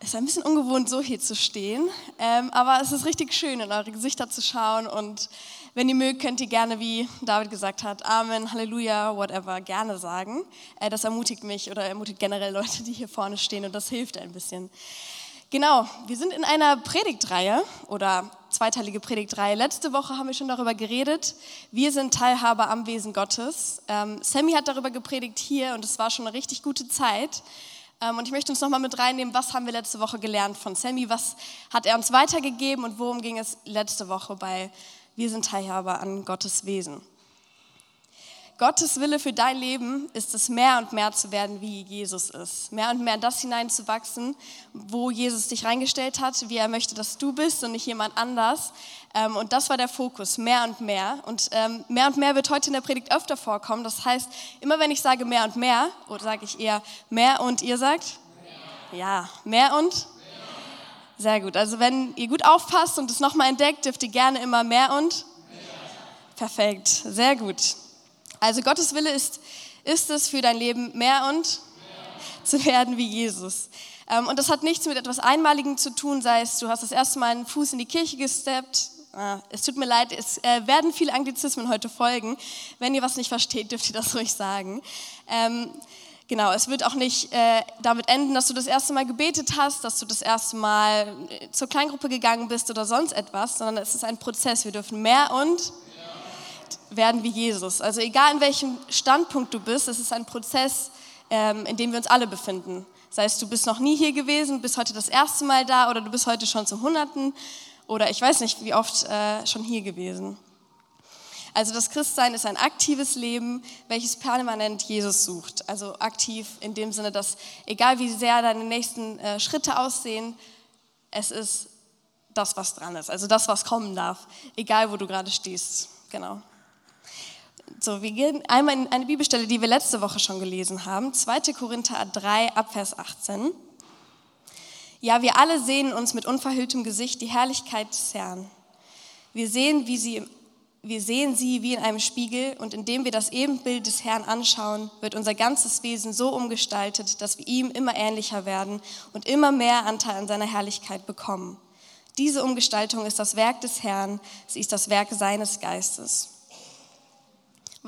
Es ist ein bisschen ungewohnt, so hier zu stehen, ähm, aber es ist richtig schön, in eure Gesichter zu schauen. Und wenn ihr mögt, könnt ihr gerne, wie David gesagt hat, Amen, Halleluja, whatever, gerne sagen. Äh, das ermutigt mich oder ermutigt generell Leute, die hier vorne stehen und das hilft ein bisschen. Genau, wir sind in einer Predigtreihe oder zweiteilige Predigtreihe. Letzte Woche haben wir schon darüber geredet. Wir sind Teilhaber am Wesen Gottes. Ähm, Sammy hat darüber gepredigt hier und es war schon eine richtig gute Zeit. Ähm, und ich möchte uns nochmal mit reinnehmen, was haben wir letzte Woche gelernt von Sammy, was hat er uns weitergegeben und worum ging es letzte Woche bei Wir sind Teilhaber an Gottes Wesen. Gottes Wille für dein Leben ist es, mehr und mehr zu werden, wie Jesus ist. Mehr und mehr in das hineinzuwachsen, wo Jesus dich reingestellt hat, wie er möchte, dass du bist und nicht jemand anders. Ähm, und das war der Fokus, mehr und mehr. Und ähm, mehr und mehr wird heute in der Predigt öfter vorkommen. Das heißt, immer wenn ich sage mehr und mehr, oder sage ich eher mehr und ihr sagt? Mehr. Ja, mehr und? Mehr. Sehr gut. Also wenn ihr gut aufpasst und es nochmal entdeckt, dürft ihr gerne immer mehr und? Mehr. Perfekt, sehr gut. Also Gottes Wille ist, ist es für dein Leben mehr und mehr. zu werden wie Jesus. Ähm, und das hat nichts mit etwas Einmaligem zu tun, sei es, du hast das erste Mal einen Fuß in die Kirche gesteppt. Ah, es tut mir leid, es äh, werden viele Anglizismen heute folgen. Wenn ihr was nicht versteht, dürft ihr das ruhig sagen. Ähm, genau, es wird auch nicht äh, damit enden, dass du das erste Mal gebetet hast, dass du das erste Mal äh, zur Kleingruppe gegangen bist oder sonst etwas, sondern es ist ein Prozess. Wir dürfen mehr und werden wie Jesus. Also egal in welchem Standpunkt du bist, es ist ein Prozess, ähm, in dem wir uns alle befinden. Sei es, du bist noch nie hier gewesen, bist heute das erste Mal da oder du bist heute schon zum Hunderten oder ich weiß nicht, wie oft äh, schon hier gewesen. Also das Christsein ist ein aktives Leben, welches permanent Jesus sucht. Also aktiv in dem Sinne, dass egal wie sehr deine nächsten äh, Schritte aussehen, es ist das, was dran ist. Also das, was kommen darf, egal wo du gerade stehst. Genau. So, wir gehen einmal in eine Bibelstelle, die wir letzte Woche schon gelesen haben, 2. Korinther 3, Abvers 18. Ja, wir alle sehen uns mit unverhülltem Gesicht die Herrlichkeit des Herrn. Wir sehen, wie sie, wir sehen sie wie in einem Spiegel und indem wir das Ebenbild des Herrn anschauen, wird unser ganzes Wesen so umgestaltet, dass wir ihm immer ähnlicher werden und immer mehr Anteil an seiner Herrlichkeit bekommen. Diese Umgestaltung ist das Werk des Herrn, sie ist das Werk seines Geistes.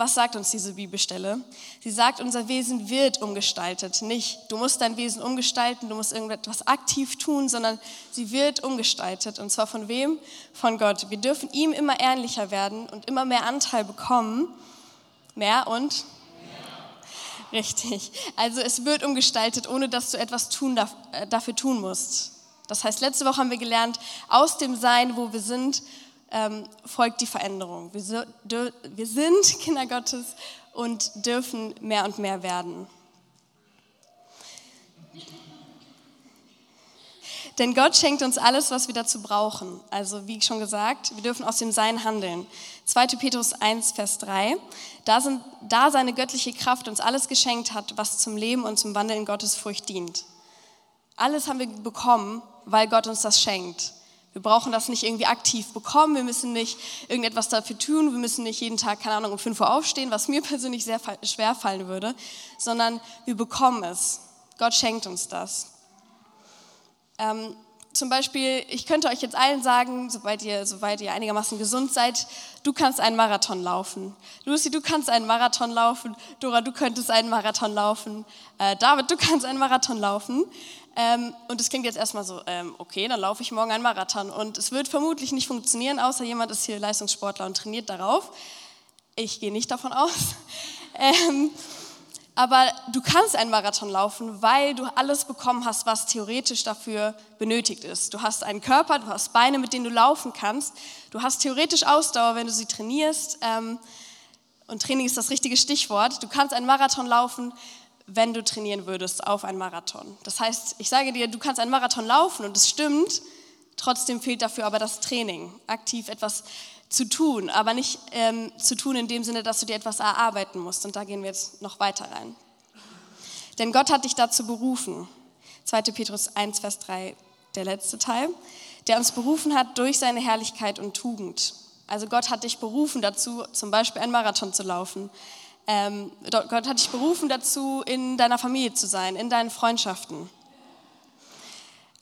Was sagt uns diese Bibelstelle? Sie sagt, unser Wesen wird umgestaltet. Nicht, du musst dein Wesen umgestalten, du musst irgendetwas aktiv tun, sondern sie wird umgestaltet. Und zwar von wem? Von Gott. Wir dürfen ihm immer ähnlicher werden und immer mehr Anteil bekommen. Mehr und? Mehr. Richtig. Also es wird umgestaltet, ohne dass du etwas tun, äh, dafür tun musst. Das heißt, letzte Woche haben wir gelernt, aus dem Sein, wo wir sind, ähm, folgt die Veränderung. Wir, so, wir sind Kinder Gottes und dürfen mehr und mehr werden. Denn Gott schenkt uns alles, was wir dazu brauchen. Also wie schon gesagt, wir dürfen aus dem Sein handeln. 2. Petrus 1, Vers 3. Da, sind, da seine göttliche Kraft uns alles geschenkt hat, was zum Leben und zum Wandeln in Gottes Furcht dient. Alles haben wir bekommen, weil Gott uns das schenkt. Wir brauchen das nicht irgendwie aktiv bekommen, wir müssen nicht irgendetwas dafür tun, wir müssen nicht jeden Tag, keine Ahnung, um 5 Uhr aufstehen, was mir persönlich sehr schwer fallen würde, sondern wir bekommen es. Gott schenkt uns das. Ähm, zum Beispiel, ich könnte euch jetzt allen sagen, sobald ihr, sobald ihr einigermaßen gesund seid, du kannst einen Marathon laufen. Lucy, du kannst einen Marathon laufen. Dora, du könntest einen Marathon laufen. Äh, David, du kannst einen Marathon laufen. Ähm, und es klingt jetzt erstmal so, ähm, okay, dann laufe ich morgen einen Marathon. Und es wird vermutlich nicht funktionieren, außer jemand ist hier Leistungssportler und trainiert darauf. Ich gehe nicht davon aus. Ähm, aber du kannst einen Marathon laufen, weil du alles bekommen hast, was theoretisch dafür benötigt ist. Du hast einen Körper, du hast Beine, mit denen du laufen kannst. Du hast theoretisch Ausdauer, wenn du sie trainierst. Ähm, und Training ist das richtige Stichwort. Du kannst einen Marathon laufen, wenn du trainieren würdest auf einen Marathon. Das heißt, ich sage dir, du kannst einen Marathon laufen und es stimmt. Trotzdem fehlt dafür aber das Training, aktiv etwas zu tun, aber nicht ähm, zu tun in dem Sinne, dass du dir etwas erarbeiten musst. Und da gehen wir jetzt noch weiter rein. Denn Gott hat dich dazu berufen. 2. Petrus 1, Vers 3, der letzte Teil. Der uns berufen hat durch seine Herrlichkeit und Tugend. Also Gott hat dich berufen dazu, zum Beispiel einen Marathon zu laufen. Ähm, Gott hat dich berufen dazu, in deiner Familie zu sein, in deinen Freundschaften.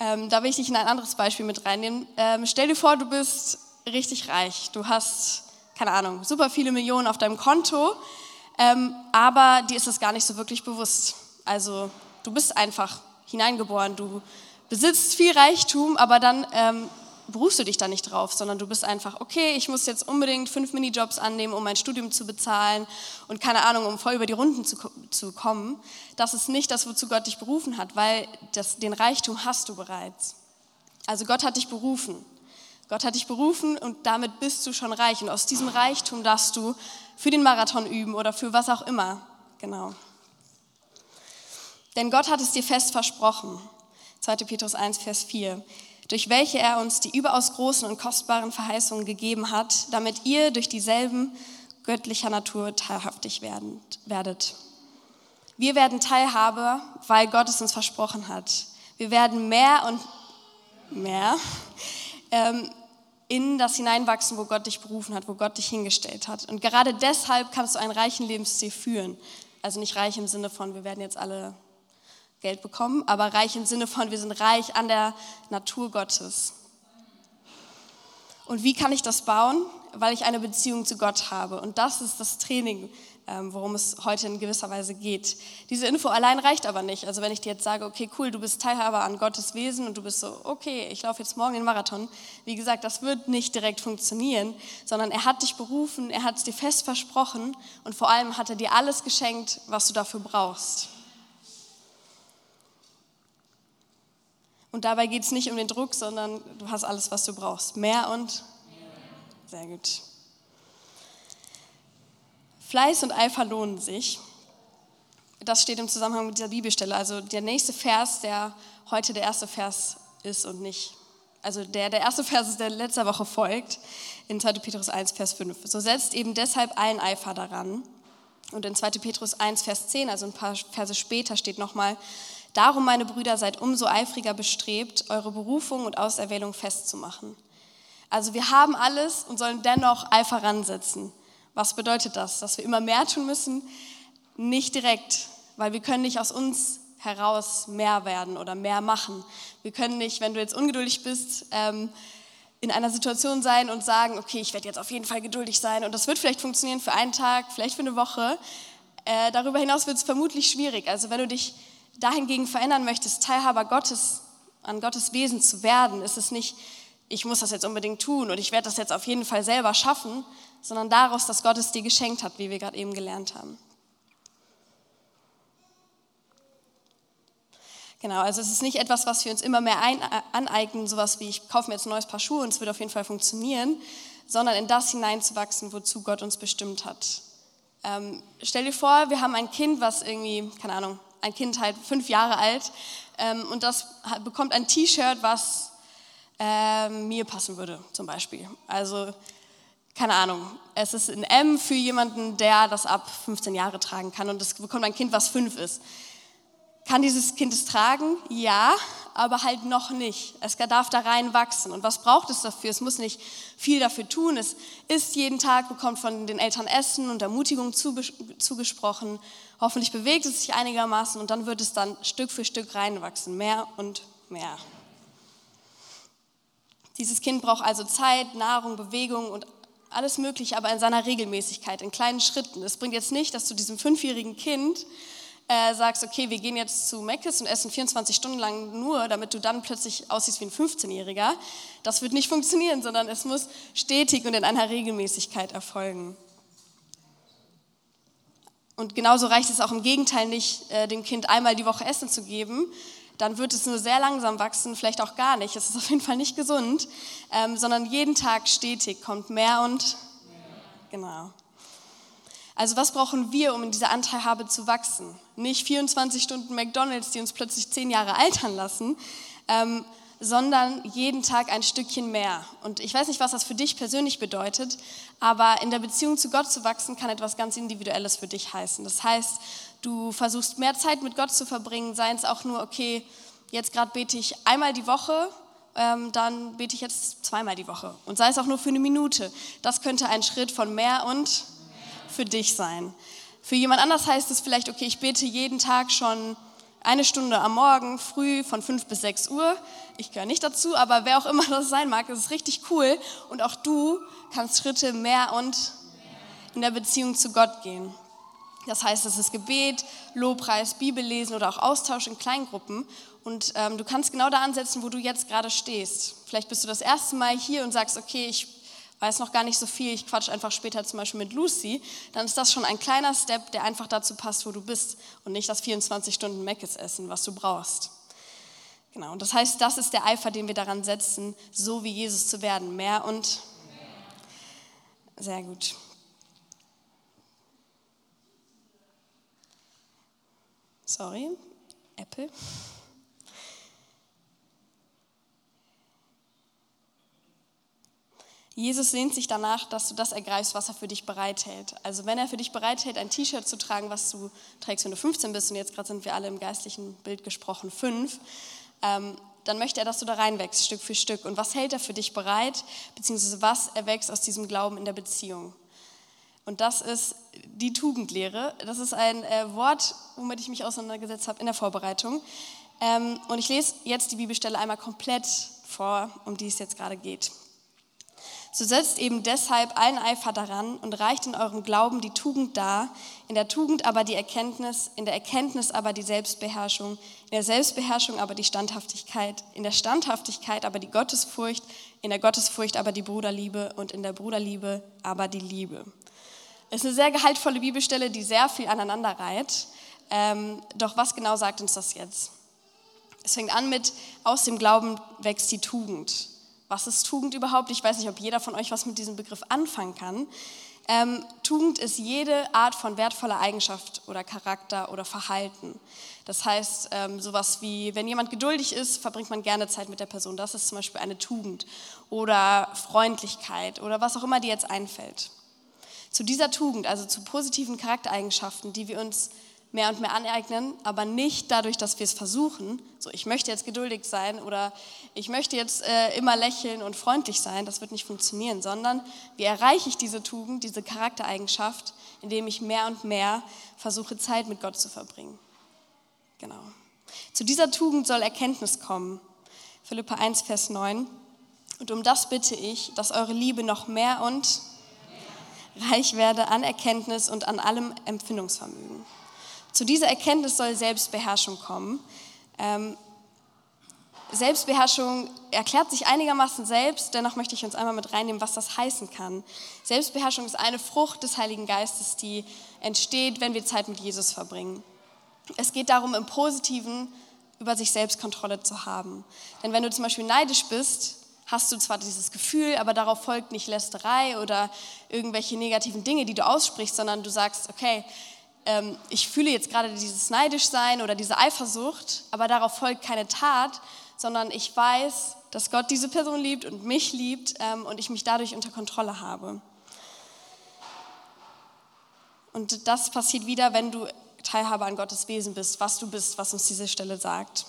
Ähm, da will ich dich in ein anderes Beispiel mit reinnehmen. Ähm, stell dir vor, du bist richtig reich. Du hast, keine Ahnung, super viele Millionen auf deinem Konto, ähm, aber dir ist das gar nicht so wirklich bewusst. Also du bist einfach hineingeboren, du besitzt viel Reichtum, aber dann ähm, berufst du dich da nicht drauf, sondern du bist einfach, okay, ich muss jetzt unbedingt fünf Minijobs annehmen, um mein Studium zu bezahlen und keine Ahnung, um voll über die Runden zu, zu kommen. Das ist nicht das, wozu Gott dich berufen hat, weil das, den Reichtum hast du bereits. Also Gott hat dich berufen. Gott hat dich berufen und damit bist du schon reich. Und aus diesem Reichtum darfst du für den Marathon üben oder für was auch immer. Genau. Denn Gott hat es dir fest versprochen. 2. Petrus 1, Vers 4 durch welche er uns die überaus großen und kostbaren Verheißungen gegeben hat, damit ihr durch dieselben göttlicher Natur teilhaftig werdet. Wir werden Teilhabe, weil Gott es uns versprochen hat. Wir werden mehr und mehr ähm, in das hineinwachsen, wo Gott dich berufen hat, wo Gott dich hingestellt hat. Und gerade deshalb kannst du einen reichen Lebensstil führen. Also nicht reich im Sinne von, wir werden jetzt alle Geld bekommen, aber reich im Sinne von, wir sind reich an der Natur Gottes. Und wie kann ich das bauen? Weil ich eine Beziehung zu Gott habe. Und das ist das Training, ähm, worum es heute in gewisser Weise geht. Diese Info allein reicht aber nicht. Also wenn ich dir jetzt sage, okay, cool, du bist Teilhaber an Gottes Wesen und du bist so, okay, ich laufe jetzt morgen den Marathon. Wie gesagt, das wird nicht direkt funktionieren, sondern er hat dich berufen, er hat es dir fest versprochen und vor allem hat er dir alles geschenkt, was du dafür brauchst. Und dabei geht es nicht um den Druck, sondern du hast alles, was du brauchst. Mehr und? Sehr gut. Fleiß und Eifer lohnen sich. Das steht im Zusammenhang mit dieser Bibelstelle. Also der nächste Vers, der heute der erste Vers ist und nicht. Also der, der erste Vers ist, der letzter Woche folgt, in 2. Petrus 1, Vers 5. So setzt eben deshalb allen Eifer daran. Und in 2. Petrus 1, Vers 10, also ein paar Verse später, steht nochmal, Darum, meine Brüder, seid umso eifriger bestrebt, eure Berufung und Auserwählung festzumachen. Also wir haben alles und sollen dennoch Eifer ransetzen. Was bedeutet das? Dass wir immer mehr tun müssen? Nicht direkt, weil wir können nicht aus uns heraus mehr werden oder mehr machen. Wir können nicht, wenn du jetzt ungeduldig bist, ähm, in einer Situation sein und sagen, okay, ich werde jetzt auf jeden Fall geduldig sein und das wird vielleicht funktionieren für einen Tag, vielleicht für eine Woche. Äh, darüber hinaus wird es vermutlich schwierig. Also wenn du dich dahingegen verändern möchtest, Teilhaber Gottes, an Gottes Wesen zu werden, ist es nicht, ich muss das jetzt unbedingt tun und ich werde das jetzt auf jeden Fall selber schaffen, sondern daraus, dass Gott es dir geschenkt hat, wie wir gerade eben gelernt haben. Genau, also es ist nicht etwas, was wir uns immer mehr ein, äh, aneignen, sowas wie ich kaufe mir jetzt ein neues Paar Schuhe und es wird auf jeden Fall funktionieren, sondern in das hineinzuwachsen, wozu Gott uns bestimmt hat. Ähm, stell dir vor, wir haben ein Kind, was irgendwie, keine Ahnung, ein Kind halt fünf Jahre alt ähm, und das bekommt ein T-Shirt, was äh, mir passen würde zum Beispiel. Also keine Ahnung, es ist ein M für jemanden, der das ab 15 Jahre tragen kann und es bekommt ein Kind, was fünf ist. Kann dieses Kind es tragen? Ja, aber halt noch nicht. Es darf da rein wachsen. Und was braucht es dafür? Es muss nicht viel dafür tun. Es isst jeden Tag, bekommt von den Eltern Essen und Ermutigung zugesprochen. Hoffentlich bewegt es sich einigermaßen und dann wird es dann Stück für Stück reinwachsen, mehr und mehr. Dieses Kind braucht also Zeit, Nahrung, Bewegung und alles Mögliche, aber in seiner Regelmäßigkeit, in kleinen Schritten. Es bringt jetzt nicht, dass du diesem fünfjährigen Kind äh, sagst, okay, wir gehen jetzt zu Meckes und essen 24 Stunden lang nur, damit du dann plötzlich aussiehst wie ein 15-Jähriger. Das wird nicht funktionieren, sondern es muss stetig und in einer Regelmäßigkeit erfolgen. Und genauso reicht es auch im Gegenteil nicht, äh, dem Kind einmal die Woche Essen zu geben. Dann wird es nur sehr langsam wachsen, vielleicht auch gar nicht. Es ist auf jeden Fall nicht gesund, ähm, sondern jeden Tag stetig kommt mehr und genau. Also was brauchen wir, um in dieser Anteilhabe zu wachsen? Nicht 24 Stunden McDonald's, die uns plötzlich zehn Jahre altern lassen, ähm, sondern jeden Tag ein Stückchen mehr. Und ich weiß nicht, was das für dich persönlich bedeutet, aber in der Beziehung zu Gott zu wachsen kann etwas ganz Individuelles für dich heißen. Das heißt, du versuchst mehr Zeit mit Gott zu verbringen, sei es auch nur, okay, jetzt gerade bete ich einmal die Woche, ähm, dann bete ich jetzt zweimal die Woche. Und sei es auch nur für eine Minute. Das könnte ein Schritt von mehr und für dich sein. Für jemand anders heißt es vielleicht, okay, ich bete jeden Tag schon eine Stunde am Morgen, früh von 5 bis 6 Uhr. Ich gehöre nicht dazu, aber wer auch immer das sein mag, das ist richtig cool. Und auch du kannst Schritte mehr und in der Beziehung zu Gott gehen. Das heißt, es ist Gebet, Lobpreis, Bibellesen oder auch Austausch in Kleingruppen. Und ähm, du kannst genau da ansetzen, wo du jetzt gerade stehst. Vielleicht bist du das erste Mal hier und sagst, okay, ich weiß noch gar nicht so viel, ich quatsch einfach später zum Beispiel mit Lucy. Dann ist das schon ein kleiner Step, der einfach dazu passt, wo du bist und nicht das 24 Stunden Meckes essen, was du brauchst. Genau, und das heißt, das ist der Eifer, den wir daran setzen, so wie Jesus zu werden. Mehr und sehr gut. Sorry, Apple. Jesus sehnt sich danach, dass du das ergreifst, was er für dich bereithält. Also wenn er für dich bereithält, ein T-Shirt zu tragen, was du trägst, wenn du 15 bist, und jetzt gerade sind wir alle im geistlichen Bild gesprochen, fünf, ähm, dann möchte er, dass du da reinwächst, Stück für Stück. Und was hält er für dich bereit, beziehungsweise was erwächst aus diesem Glauben in der Beziehung? Und das ist die Tugendlehre. Das ist ein äh, Wort, womit ich mich auseinandergesetzt habe in der Vorbereitung. Ähm, und ich lese jetzt die Bibelstelle einmal komplett vor, um die es jetzt gerade geht. So setzt eben deshalb allen Eifer daran und reicht in eurem Glauben die Tugend dar, in der Tugend aber die Erkenntnis, in der Erkenntnis aber die Selbstbeherrschung, in der Selbstbeherrschung aber die Standhaftigkeit, in der Standhaftigkeit aber die Gottesfurcht, in der Gottesfurcht aber die Bruderliebe und in der Bruderliebe aber die Liebe. Es ist eine sehr gehaltvolle Bibelstelle, die sehr viel aneinander reiht. Ähm, doch was genau sagt uns das jetzt? Es fängt an mit, aus dem Glauben wächst die Tugend. Was ist Tugend überhaupt? Ich weiß nicht, ob jeder von euch was mit diesem Begriff anfangen kann. Ähm, Tugend ist jede Art von wertvoller Eigenschaft oder Charakter oder Verhalten. Das heißt, ähm, sowas wie, wenn jemand geduldig ist, verbringt man gerne Zeit mit der Person. Das ist zum Beispiel eine Tugend. Oder Freundlichkeit oder was auch immer dir jetzt einfällt. Zu dieser Tugend, also zu positiven Charaktereigenschaften, die wir uns mehr und mehr aneignen, aber nicht dadurch, dass wir es versuchen, so ich möchte jetzt geduldig sein oder ich möchte jetzt äh, immer lächeln und freundlich sein, das wird nicht funktionieren, sondern wie erreiche ich diese Tugend, diese Charaktereigenschaft, indem ich mehr und mehr versuche, Zeit mit Gott zu verbringen. Genau. Zu dieser Tugend soll Erkenntnis kommen. Philippa 1, Vers 9. Und um das bitte ich, dass eure Liebe noch mehr und reich werde an Erkenntnis und an allem Empfindungsvermögen. Zu dieser Erkenntnis soll Selbstbeherrschung kommen. Ähm, Selbstbeherrschung erklärt sich einigermaßen selbst, dennoch möchte ich uns einmal mit reinnehmen, was das heißen kann. Selbstbeherrschung ist eine Frucht des Heiligen Geistes, die entsteht, wenn wir Zeit mit Jesus verbringen. Es geht darum, im Positiven über sich selbst Kontrolle zu haben. Denn wenn du zum Beispiel neidisch bist, hast du zwar dieses Gefühl, aber darauf folgt nicht Lästerei oder irgendwelche negativen Dinge, die du aussprichst, sondern du sagst, okay, ähm, ich fühle jetzt gerade dieses Neidischsein oder diese Eifersucht, aber darauf folgt keine Tat, sondern ich weiß, dass Gott diese Person liebt und mich liebt ähm, und ich mich dadurch unter Kontrolle habe. Und das passiert wieder, wenn du Teilhabe an Gottes Wesen bist, was du bist, was uns diese Stelle sagt.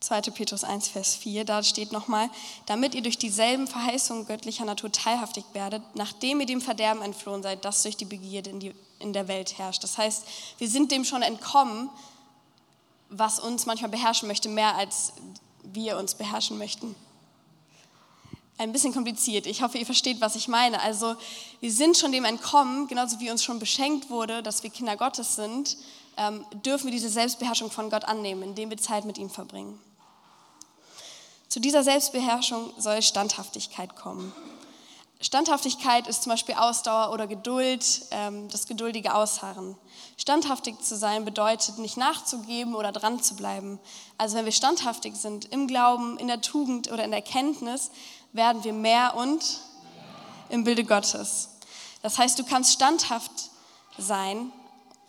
2. Petrus 1, Vers 4, da steht nochmal, damit ihr durch dieselben Verheißungen göttlicher Natur teilhaftig werdet, nachdem ihr dem Verderben entflohen seid, das durch die Begierde in, die, in der Welt herrscht. Das heißt, wir sind dem schon entkommen, was uns manchmal beherrschen möchte, mehr als wir uns beherrschen möchten. Ein bisschen kompliziert. Ich hoffe, ihr versteht, was ich meine. Also, wir sind schon dem entkommen, genauso wie uns schon beschenkt wurde, dass wir Kinder Gottes sind, dürfen wir diese Selbstbeherrschung von Gott annehmen, indem wir Zeit mit ihm verbringen. Zu dieser Selbstbeherrschung soll Standhaftigkeit kommen. Standhaftigkeit ist zum Beispiel Ausdauer oder Geduld, ähm, das geduldige Ausharren. Standhaftig zu sein bedeutet, nicht nachzugeben oder dran zu bleiben. Also wenn wir standhaftig sind im Glauben, in der Tugend oder in der Kenntnis, werden wir mehr und im Bilde Gottes. Das heißt, du kannst standhaft sein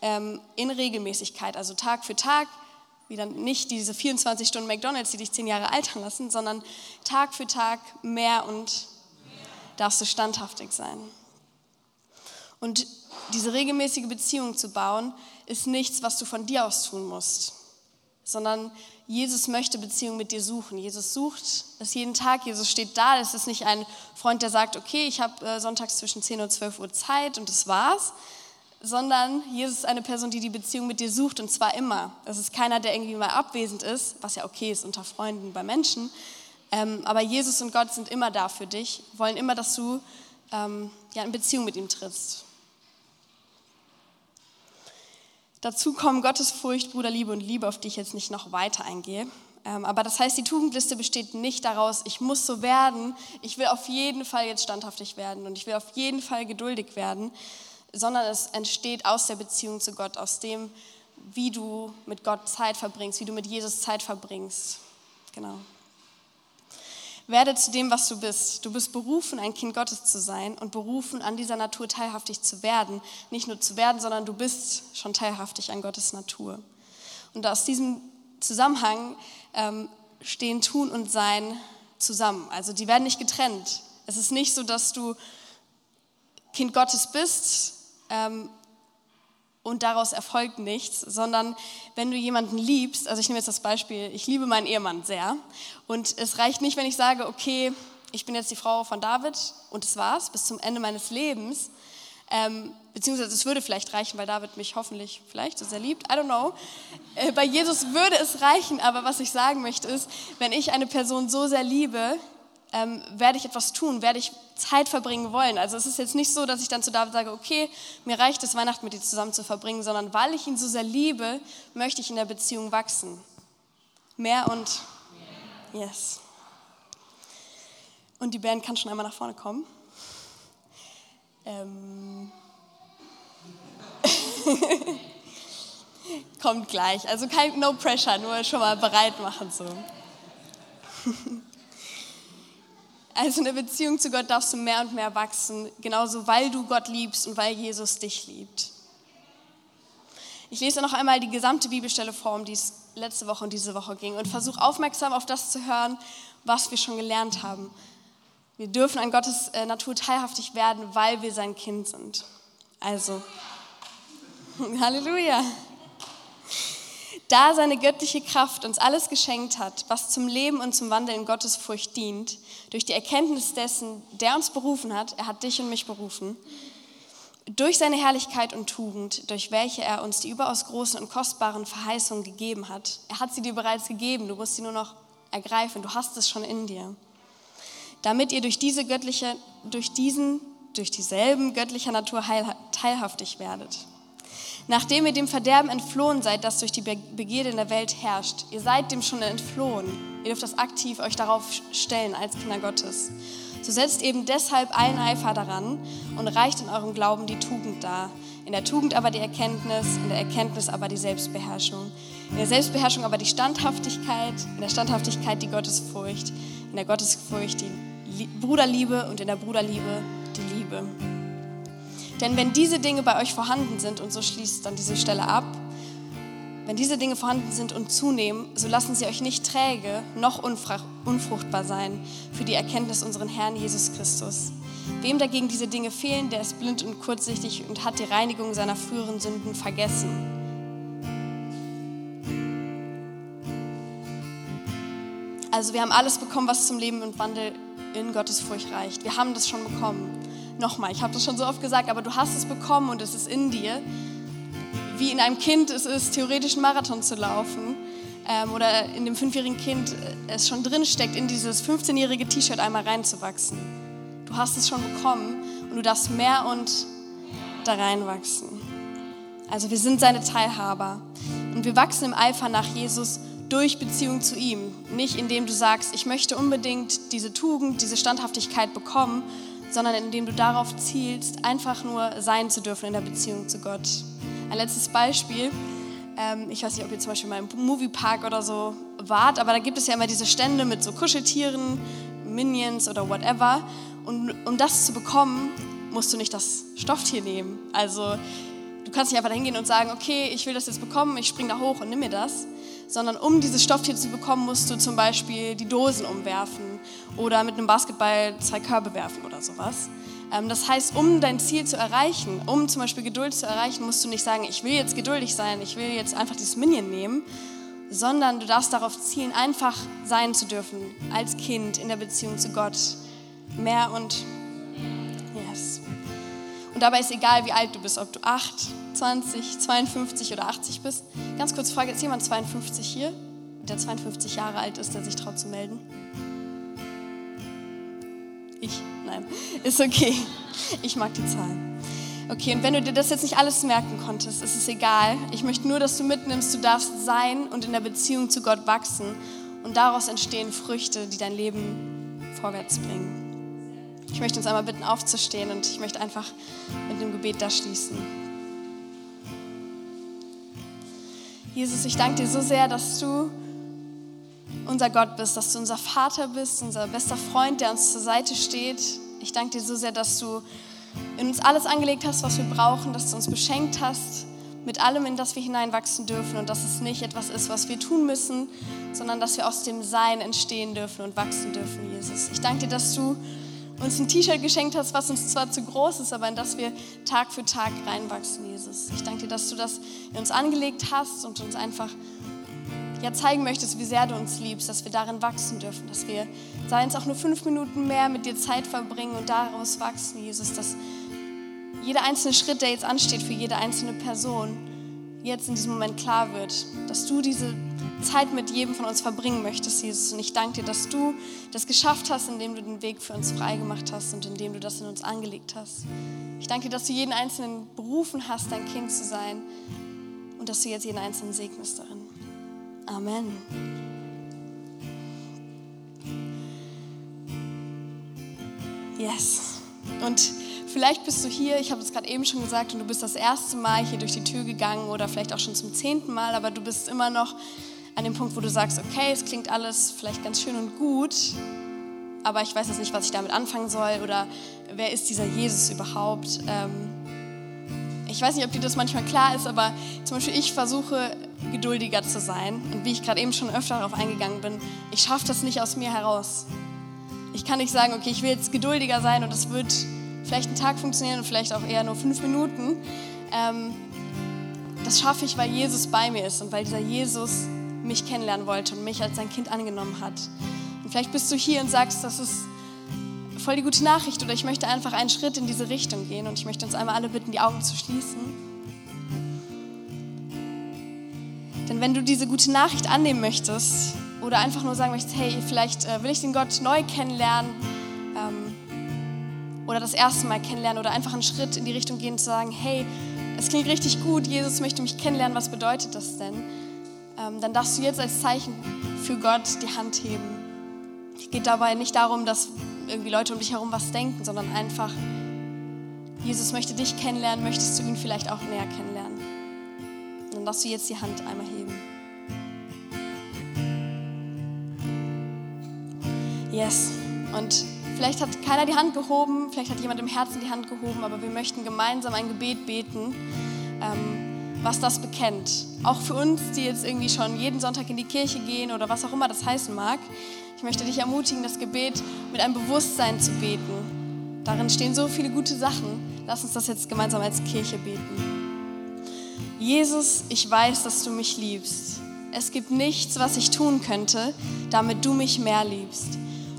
ähm, in Regelmäßigkeit, also Tag für Tag, wieder nicht diese 24 Stunden McDonalds, die dich zehn Jahre altern lassen, sondern Tag für Tag mehr und darfst du standhaftig sein. Und diese regelmäßige Beziehung zu bauen, ist nichts, was du von dir aus tun musst, sondern Jesus möchte Beziehung mit dir suchen. Jesus sucht es jeden Tag. Jesus steht da. Es ist nicht ein Freund, der sagt, okay, ich habe äh, sonntags zwischen 10 und 12 Uhr Zeit und das war's, sondern Jesus ist eine Person, die die Beziehung mit dir sucht und zwar immer. Es ist keiner, der irgendwie mal abwesend ist, was ja okay ist unter Freunden bei Menschen. Ähm, aber Jesus und Gott sind immer da für dich, wollen immer, dass du ähm, ja, in Beziehung mit ihm trittst. Dazu kommen Gottesfurcht, Bruderliebe und Liebe, auf die ich jetzt nicht noch weiter eingehe. Ähm, aber das heißt, die Tugendliste besteht nicht daraus, ich muss so werden, ich will auf jeden Fall jetzt standhaftig werden und ich will auf jeden Fall geduldig werden, sondern es entsteht aus der Beziehung zu Gott, aus dem, wie du mit Gott Zeit verbringst, wie du mit Jesus Zeit verbringst. Genau. Werde zu dem, was du bist. Du bist berufen, ein Kind Gottes zu sein und berufen, an dieser Natur teilhaftig zu werden. Nicht nur zu werden, sondern du bist schon teilhaftig an Gottes Natur. Und aus diesem Zusammenhang ähm, stehen Tun und Sein zusammen. Also die werden nicht getrennt. Es ist nicht so, dass du Kind Gottes bist ähm, und daraus erfolgt nichts, sondern wenn du jemanden liebst, also ich nehme jetzt das Beispiel, ich liebe meinen Ehemann sehr und es reicht nicht, wenn ich sage, okay, ich bin jetzt die Frau von David und das war's bis zum Ende meines Lebens, ähm, beziehungsweise es würde vielleicht reichen, weil David mich hoffentlich vielleicht so sehr liebt, I don't know. Äh, bei Jesus würde es reichen, aber was ich sagen möchte ist, wenn ich eine Person so sehr liebe, ähm, werde ich etwas tun, werde ich Zeit verbringen wollen. Also es ist jetzt nicht so, dass ich dann zu David sage, okay, mir reicht es, Weihnachten mit dir zusammen zu verbringen, sondern weil ich ihn so sehr liebe, möchte ich in der Beziehung wachsen. Mehr und yes. Und die Band kann schon einmal nach vorne kommen. Ähm. Kommt gleich. Also kein No Pressure, nur schon mal bereit machen so. Also in der Beziehung zu Gott darfst du mehr und mehr wachsen, genauso weil du Gott liebst und weil Jesus dich liebt. Ich lese noch einmal die gesamte Bibelstelle vor, um die es letzte Woche und diese Woche ging und versuche aufmerksam auf das zu hören, was wir schon gelernt haben. Wir dürfen an Gottes äh, Natur teilhaftig werden, weil wir sein Kind sind. Also, Halleluja da seine göttliche Kraft uns alles geschenkt hat, was zum Leben und zum Wandel in Gottes Furcht dient, durch die Erkenntnis dessen, der uns berufen hat, er hat dich und mich berufen, durch seine Herrlichkeit und Tugend, durch welche er uns die überaus großen und kostbaren Verheißungen gegeben hat. Er hat sie dir bereits gegeben, du musst sie nur noch ergreifen, du hast es schon in dir. Damit ihr durch diese göttliche, durch diesen, durch dieselben göttlicher Natur teilhaftig werdet nachdem ihr dem Verderben entflohen seid, das durch die Begierde in der Welt herrscht. Ihr seid dem schon entflohen. Ihr dürft das aktiv euch darauf stellen als Kinder Gottes. So setzt eben deshalb allen Eifer daran und reicht in eurem Glauben die Tugend dar. In der Tugend aber die Erkenntnis, in der Erkenntnis aber die Selbstbeherrschung. In der Selbstbeherrschung aber die Standhaftigkeit, in der Standhaftigkeit die Gottesfurcht, in der Gottesfurcht die Bruderliebe und in der Bruderliebe die Liebe. Denn wenn diese Dinge bei euch vorhanden sind, und so schließt dann diese Stelle ab, wenn diese Dinge vorhanden sind und zunehmen, so lassen sie euch nicht träge noch unfruchtbar sein für die Erkenntnis unseren Herrn Jesus Christus. Wem dagegen diese Dinge fehlen, der ist blind und kurzsichtig und hat die Reinigung seiner früheren Sünden vergessen. Also wir haben alles bekommen, was zum Leben und Wandel in Gottes Furcht reicht. Wir haben das schon bekommen nochmal, ich habe das schon so oft gesagt, aber du hast es bekommen und es ist in dir. Wie in einem Kind es ist, theoretisch einen Marathon zu laufen ähm, oder in dem fünfjährigen Kind äh, es schon drin steckt, in dieses 15-jährige T-Shirt einmal reinzuwachsen. Du hast es schon bekommen und du darfst mehr und da reinwachsen. Also wir sind seine Teilhaber und wir wachsen im Eifer nach Jesus durch Beziehung zu ihm. Nicht indem du sagst, ich möchte unbedingt diese Tugend, diese Standhaftigkeit bekommen, sondern indem du darauf zielst, einfach nur sein zu dürfen in der Beziehung zu Gott. Ein letztes Beispiel. Ähm, ich weiß nicht, ob ihr zum Beispiel mal im Moviepark oder so wart, aber da gibt es ja immer diese Stände mit so Kuscheltieren, Minions oder whatever. Und um das zu bekommen, musst du nicht das Stofftier nehmen. Also du kannst nicht einfach hingehen und sagen, okay, ich will das jetzt bekommen, ich spring da hoch und nimm mir das sondern um dieses Stofftier zu bekommen, musst du zum Beispiel die Dosen umwerfen oder mit einem Basketball zwei Körbe werfen oder sowas. Ähm, das heißt, um dein Ziel zu erreichen, um zum Beispiel Geduld zu erreichen, musst du nicht sagen, ich will jetzt geduldig sein, ich will jetzt einfach dieses Minion nehmen, sondern du darfst darauf zielen, einfach sein zu dürfen als Kind in der Beziehung zu Gott. Mehr und yes. Und dabei ist egal, wie alt du bist, ob du 8, 20, 52 oder 80 bist. Ganz kurz Frage, ist jemand 52 hier, der 52 Jahre alt ist, der sich traut zu melden? Ich? Nein. Ist okay. Ich mag die Zahlen. Okay, und wenn du dir das jetzt nicht alles merken konntest, ist es egal. Ich möchte nur, dass du mitnimmst, du darfst sein und in der Beziehung zu Gott wachsen. Und daraus entstehen Früchte, die dein Leben vorwärts bringen. Ich möchte uns einmal bitten, aufzustehen und ich möchte einfach mit dem Gebet da schließen. Jesus, ich danke dir so sehr, dass du unser Gott bist, dass du unser Vater bist, unser bester Freund, der uns zur Seite steht. Ich danke dir so sehr, dass du in uns alles angelegt hast, was wir brauchen, dass du uns beschenkt hast mit allem, in das wir hineinwachsen dürfen und dass es nicht etwas ist, was wir tun müssen, sondern dass wir aus dem Sein entstehen dürfen und wachsen dürfen, Jesus. Ich danke dir, dass du uns ein T-Shirt geschenkt hast, was uns zwar zu groß ist, aber in das wir Tag für Tag reinwachsen, Jesus. Ich danke dir, dass du das in uns angelegt hast und uns einfach ja, zeigen möchtest, wie sehr du uns liebst, dass wir darin wachsen dürfen, dass wir, seien es auch nur fünf Minuten mehr, mit dir Zeit verbringen und daraus wachsen, Jesus, dass jeder einzelne Schritt, der jetzt ansteht für jede einzelne Person, jetzt in diesem Moment klar wird, dass du diese Zeit mit jedem von uns verbringen möchtest, Jesus. Und ich danke dir, dass du das geschafft hast, indem du den Weg für uns freigemacht hast und indem du das in uns angelegt hast. Ich danke dir, dass du jeden Einzelnen berufen hast, dein Kind zu sein und dass du jetzt jeden Einzelnen segnest darin. Amen. Yes. Und vielleicht bist du hier, ich habe es gerade eben schon gesagt, und du bist das erste Mal hier durch die Tür gegangen oder vielleicht auch schon zum zehnten Mal, aber du bist immer noch an dem Punkt, wo du sagst, okay, es klingt alles vielleicht ganz schön und gut, aber ich weiß jetzt nicht, was ich damit anfangen soll oder wer ist dieser Jesus überhaupt. Ähm, ich weiß nicht, ob dir das manchmal klar ist, aber zum Beispiel ich versuche geduldiger zu sein und wie ich gerade eben schon öfter darauf eingegangen bin, ich schaffe das nicht aus mir heraus. Ich kann nicht sagen, okay, ich will jetzt geduldiger sein und es wird vielleicht einen Tag funktionieren und vielleicht auch eher nur fünf Minuten. Ähm, das schaffe ich, weil Jesus bei mir ist und weil dieser Jesus mich kennenlernen wollte und mich als sein Kind angenommen hat. Und vielleicht bist du hier und sagst, das ist voll die gute Nachricht oder ich möchte einfach einen Schritt in diese Richtung gehen und ich möchte uns einmal alle bitten, die Augen zu schließen. Denn wenn du diese gute Nachricht annehmen möchtest oder einfach nur sagen möchtest, hey, vielleicht äh, will ich den Gott neu kennenlernen ähm, oder das erste Mal kennenlernen oder einfach einen Schritt in die Richtung gehen zu sagen, hey, es klingt richtig gut, Jesus möchte mich kennenlernen, was bedeutet das denn? ähm, dann darfst du jetzt als Zeichen für Gott die Hand heben. Es geht dabei nicht darum, dass irgendwie Leute um dich herum was denken, sondern einfach, Jesus möchte dich kennenlernen, möchtest du ihn vielleicht auch näher kennenlernen. Dann darfst du jetzt die Hand einmal heben. Yes. Und vielleicht hat keiner die Hand gehoben, vielleicht hat jemand im Herzen die Hand gehoben, aber wir möchten gemeinsam ein Gebet beten. Ähm, was das bekennt. Auch für uns, die jetzt irgendwie schon jeden Sonntag in die Kirche gehen oder was auch immer das heißen mag. Ich möchte dich ermutigen, das Gebet mit einem Bewusstsein zu beten. Darin stehen so viele gute Sachen. Lass uns das jetzt gemeinsam als Kirche beten. Jesus, ich weiß, dass du mich liebst. Es gibt nichts, was ich tun könnte, damit du mich mehr liebst.